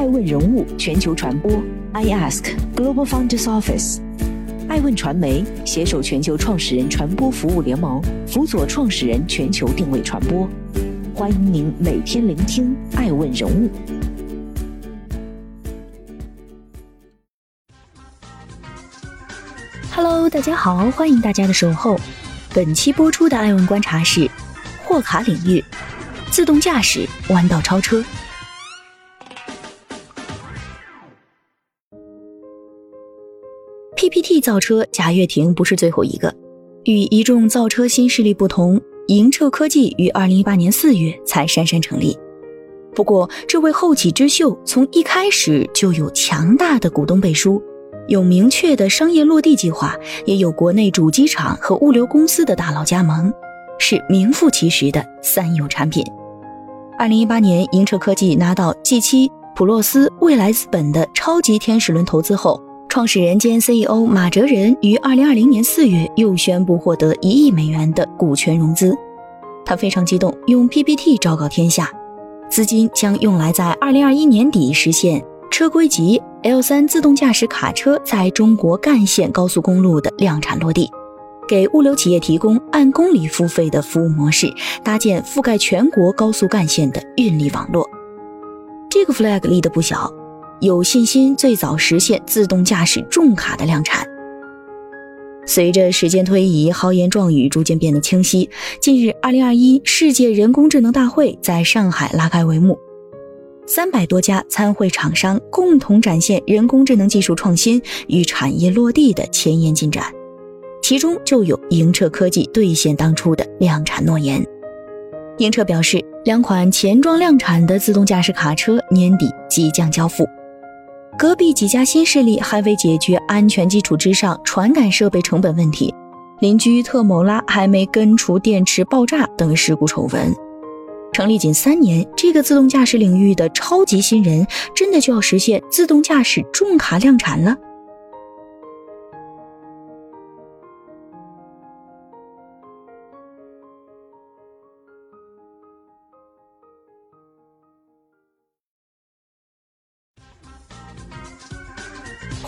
爱问人物全球传播，I Ask Global Founders Office，爱问传媒携手全球创始人传播服务联盟，辅佐创始人全球定位传播。欢迎您每天聆听爱问人物。Hello，大家好，欢迎大家的守候。本期播出的爱问观察是：货卡领域，自动驾驶弯道超车。PPT 造车贾跃亭不是最后一个，与一众造车新势力不同，莹澈科技于二零一八年四月才姗姗成立。不过，这位后起之秀从一开始就有强大的股东背书，有明确的商业落地计划，也有国内主机厂和物流公司的大佬加盟，是名副其实的三有产品。二零一八年，莹澈科技拿到 G7、普洛斯、未来资本的超级天使轮投资后。创始人兼 CEO 马哲仁于二零二零年四月又宣布获得一亿美元的股权融资，他非常激动，用 PPT 昭告天下，资金将用来在二零二一年底实现车规级 L 三自动驾驶卡车在中国干线高速公路的量产落地，给物流企业提供按公里付费的服务模式，搭建覆盖全国高速干线的运力网络。这个 flag 立得不小。有信心最早实现自动驾驶重卡的量产。随着时间推移，豪言壮语逐渐变得清晰。近日，二零二一世界人工智能大会在上海拉开帷幕，三百多家参会厂商共同展现人工智能技术创新与产业落地的前沿进展，其中就有盈澈科技兑现当初的量产诺言。莹澈表示，两款前装量产的自动驾驶卡车年底即将交付。隔壁几家新势力还未解决安全基础之上传感设备成本问题，邻居特某拉还没根除电池爆炸等事故丑闻。成立仅三年，这个自动驾驶领域的超级新人，真的就要实现自动驾驶重卡量产了？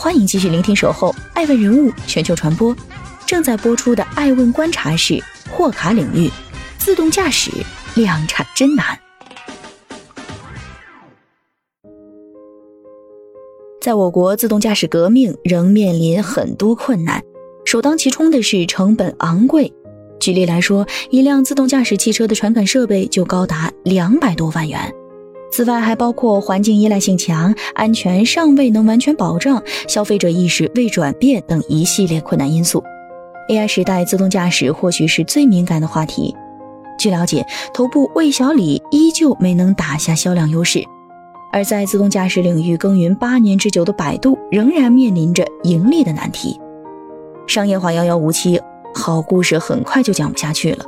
欢迎继续聆听《守候爱问人物全球传播》，正在播出的《爱问观察》是货卡领域自动驾驶量产真难。在我国，自动驾驶革命仍面临很多困难，首当其冲的是成本昂贵。举例来说，一辆自动驾驶汽车的传感设备就高达两百多万元。此外，还包括环境依赖性强、安全尚未能完全保障、消费者意识未转变等一系列困难因素。AI 时代，自动驾驶或许是最敏感的话题。据了解，头部魏小李依旧没能打下销量优势，而在自动驾驶领域耕耘八年之久的百度，仍然面临着盈利的难题。商业化遥遥无期，好故事很快就讲不下去了。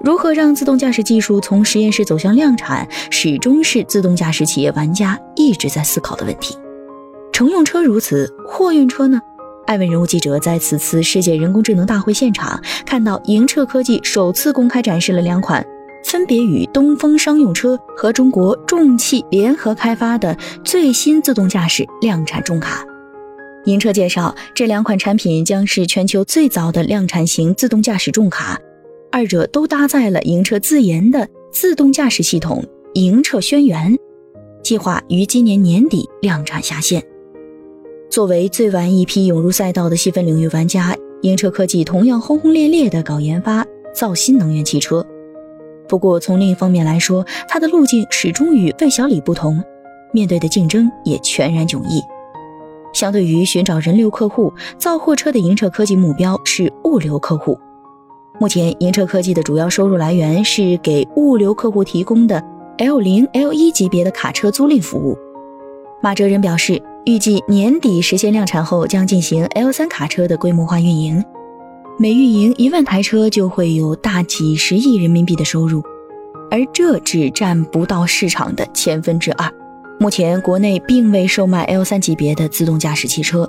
如何让自动驾驶技术从实验室走向量产，始终是自动驾驶企业玩家一直在思考的问题。乘用车如此，货运车呢？艾问人物记者在此次世界人工智能大会现场看到，盈澈科技首次公开展示了两款分别与东风商用车和中国重汽联合开发的最新自动驾驶量产重卡。莹澈介绍，这两款产品将是全球最早的量产型自动驾驶重卡。二者都搭载了莹澈自研的自动驾驶系统莹澈轩辕，计划于今年年底量产下线。作为最晚一批涌入赛道的细分领域玩家，莹澈科技同样轰轰烈烈地搞研发造新能源汽车。不过从另一方面来说，它的路径始终与魏小李不同，面对的竞争也全然迥异。相对于寻找人流客户，造货车的莹澈科技目标是物流客户。目前，银车科技的主要收入来源是给物流客户提供的 L 零、L 一级别的卡车租赁服务。马哲仁表示，预计年底实现量产后，将进行 L 三卡车的规模化运营，每运营一万台车就会有大几十亿人民币的收入，而这只占不到市场的千分之二。目前，国内并未售卖 L 三级别的自动驾驶汽车。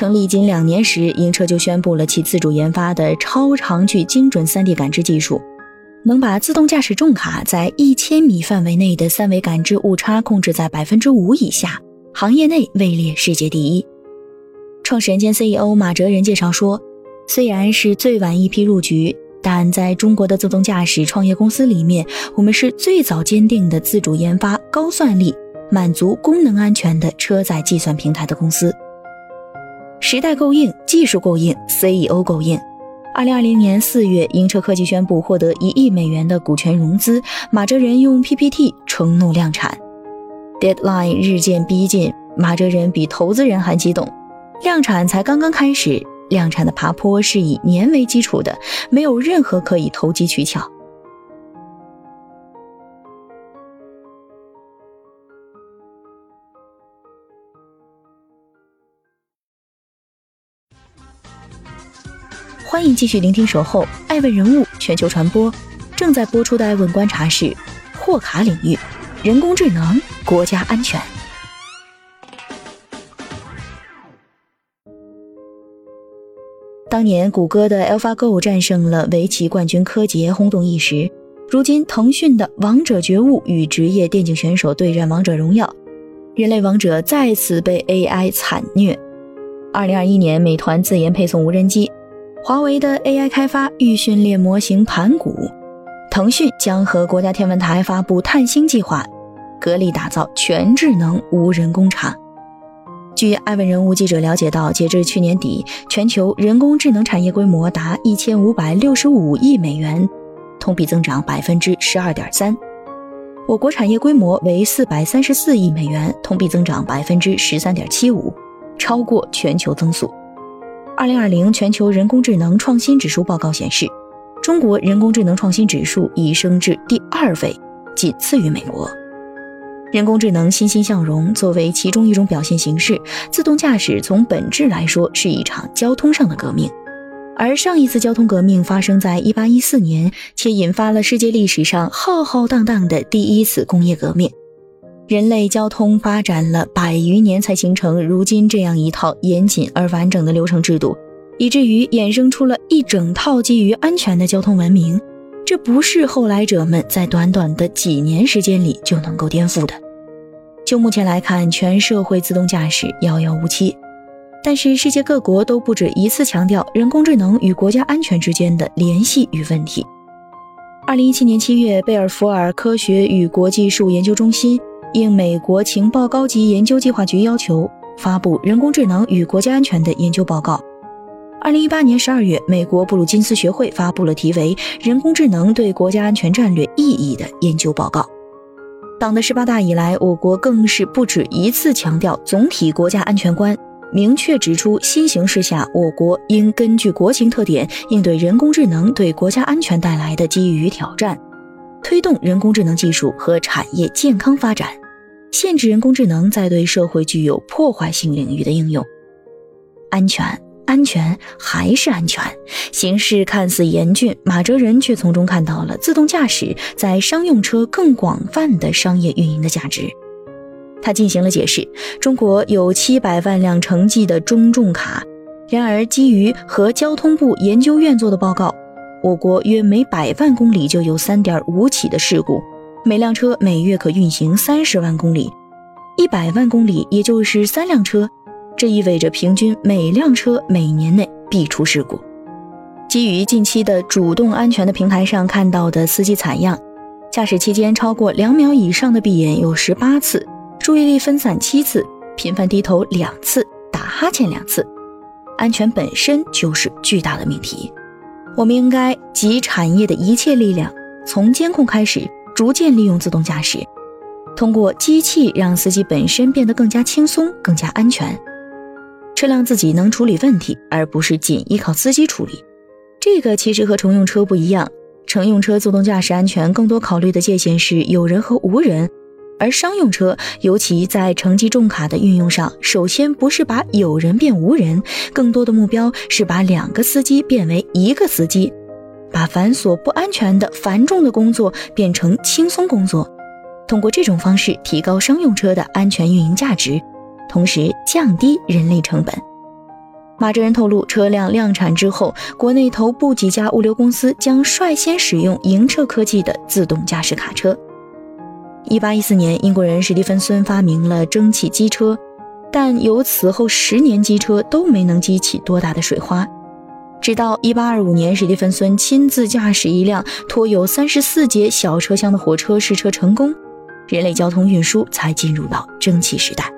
成立仅两年时，英车就宣布了其自主研发的超长距精准 3D 感知技术。能把自动驾驶重卡在一千米范围内的三维感知误差控制在百分之五以下，行业内位列世界第一。创始人兼 CEO 马哲仁介绍说，虽然是最晚一批入局，但在中国的自动驾驶创业公司里面，我们是最早坚定的自主研发高算力、满足功能安全的车载计算平台的公司。时代够硬，技术够硬，CEO 够硬。二零二零年四月，英车科技宣布获得一亿美元的股权融资，马哲仁用 PPT 承诺量产。Deadline 日渐逼近，马哲仁比投资人还激动。量产才刚刚开始，量产的爬坡是以年为基础的，没有任何可以投机取巧。欢迎继续聆听《守候爱问人物全球传播》，正在播出的爱问观察是：霍卡领域，人工智能，国家安全。当年谷歌的 AlphaGo 战胜了围棋冠军柯洁，轰动一时。如今腾讯的《王者觉悟》与职业电竞选手对战《王者荣耀》，人类王者再次被 AI 惨虐。二零二一年，美团自研配送无人机。华为的 AI 开发预训练模型盘古，腾讯将和国家天文台发布探星计划，合力打造全智能无人工厂。据爱问人物记者了解到，截至去年底，全球人工智能产业规模达一千五百六十五亿美元，同比增长百分之十二点三。我国产业规模为四百三十四亿美元，同比增长百分之十三点七五，超过全球增速。二零二零全球人工智能创新指数报告显示，中国人工智能创新指数已升至第二位，仅次于美国。人工智能欣欣向荣，作为其中一种表现形式，自动驾驶从本质来说是一场交通上的革命。而上一次交通革命发生在一八一四年，且引发了世界历史上浩浩荡荡的第一次工业革命。人类交通发展了百余年，才形成如今这样一套严谨而完整的流程制度，以至于衍生出了一整套基于安全的交通文明。这不是后来者们在短短的几年时间里就能够颠覆的。就目前来看，全社会自动驾驶遥遥无期，但是世界各国都不止一次强调人工智能与国家安全之间的联系与问题。二零一七年七月，贝尔福尔科学与国际事务研究中心。应美国情报高级研究计划局要求，发布人工智能与国家安全的研究报告。二零一八年十二月，美国布鲁金斯学会发布了题为《人工智能对国家安全战略意义》的研究报告。党的十八大以来，我国更是不止一次强调总体国家安全观，明确指出新形势下，我国应根据国情特点，应对人工智能对国家安全带来的机遇与挑战，推动人工智能技术和产业健康发展。限制人工智能在对社会具有破坏性领域的应用，安全，安全还是安全。形势看似严峻，马哲仁却从中看到了自动驾驶在商用车更广泛的商业运营的价值。他进行了解释：中国有七百万辆城际的中重卡，然而基于和交通部研究院做的报告，我国约每百万公里就有三点五起的事故。每辆车每月可运行三十万公里，一百万公里也就是三辆车，这意味着平均每辆车每年内必出事故。基于近期的主动安全的平台上看到的司机采样，驾驶期间超过两秒以上的闭眼有十八次，注意力分散七次，频繁低头两次，打哈欠两次，安全本身就是巨大的命题。我们应该集产业的一切力量，从监控开始。逐渐利用自动驾驶，通过机器让司机本身变得更加轻松、更加安全，车辆自己能处理问题，而不是仅依靠司机处理。这个其实和乘用车不一样，乘用车自动驾驶安全更多考虑的界限是有人和无人，而商用车，尤其在城际重卡的运用上，首先不是把有人变无人，更多的目标是把两个司机变为一个司机。把繁琐不安全的繁重的工作变成轻松工作，通过这种方式提高商用车的安全运营价值，同时降低人力成本。马哲仁透露，车辆量产之后，国内头部几家物流公司将率先使用营车科技的自动驾驶卡车。一八一四年，英国人史蒂芬森发明了蒸汽机车，但由此后十年机车都没能激起多大的水花。直到一八二五年，史蒂芬森亲自驾驶一辆拖有三十四节小车厢的火车试车成功，人类交通运输才进入到蒸汽时代。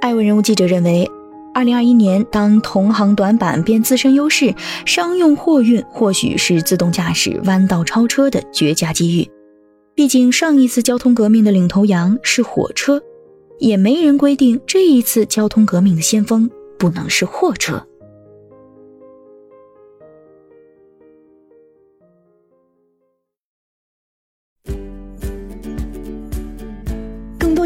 艾问人物记者认为。二零二一年，当同行短板变自身优势，商用货运或许是自动驾驶弯道超车的绝佳机遇。毕竟上一次交通革命的领头羊是火车，也没人规定这一次交通革命的先锋不能是货车。